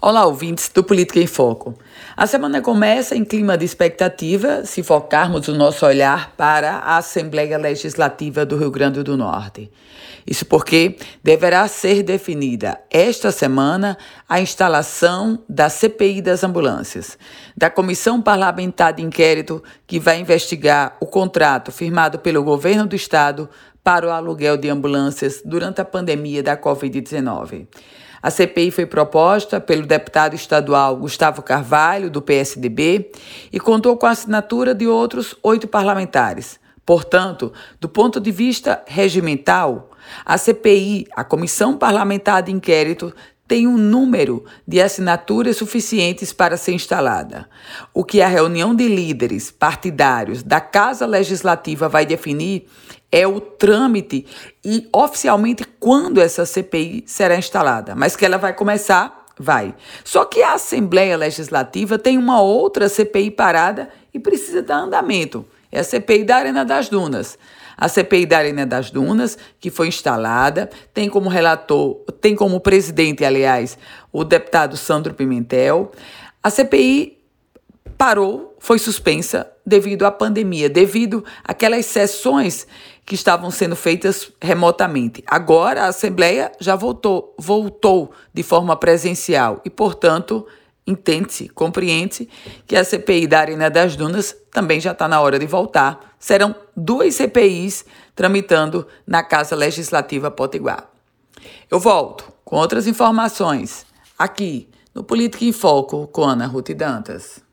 Olá, ouvintes do Política em Foco. A semana começa em clima de expectativa se focarmos o nosso olhar para a Assembleia Legislativa do Rio Grande do Norte. Isso porque deverá ser definida esta semana a instalação da CPI das ambulâncias, da Comissão Parlamentar de Inquérito que vai investigar o contrato firmado pelo governo do estado para o aluguel de ambulâncias durante a pandemia da Covid-19. A CPI foi proposta pelo deputado estadual Gustavo Carvalho, do PSDB, e contou com a assinatura de outros oito parlamentares. Portanto, do ponto de vista regimental, a CPI, a Comissão Parlamentar de Inquérito, tem um número de assinaturas suficientes para ser instalada. O que a reunião de líderes partidários da Casa Legislativa vai definir é o trâmite e oficialmente quando essa CPI será instalada. Mas que ela vai começar, vai. Só que a Assembleia Legislativa tem uma outra CPI parada e precisa dar andamento. É a CPI da Arena das Dunas. A CPI da Arena das Dunas, que foi instalada, tem como relator, tem como presidente, aliás, o deputado Sandro Pimentel. A CPI parou, foi suspensa devido à pandemia, devido àquelas sessões que estavam sendo feitas remotamente. Agora a Assembleia já voltou, voltou de forma presencial e, portanto, entende-se, compreende-se que a CPI da Arena das Dunas também já está na hora de voltar. Serão duas CPIs tramitando na Casa Legislativa Potiguar. Eu volto com outras informações aqui no Política em Foco com Ana Ruth Dantas.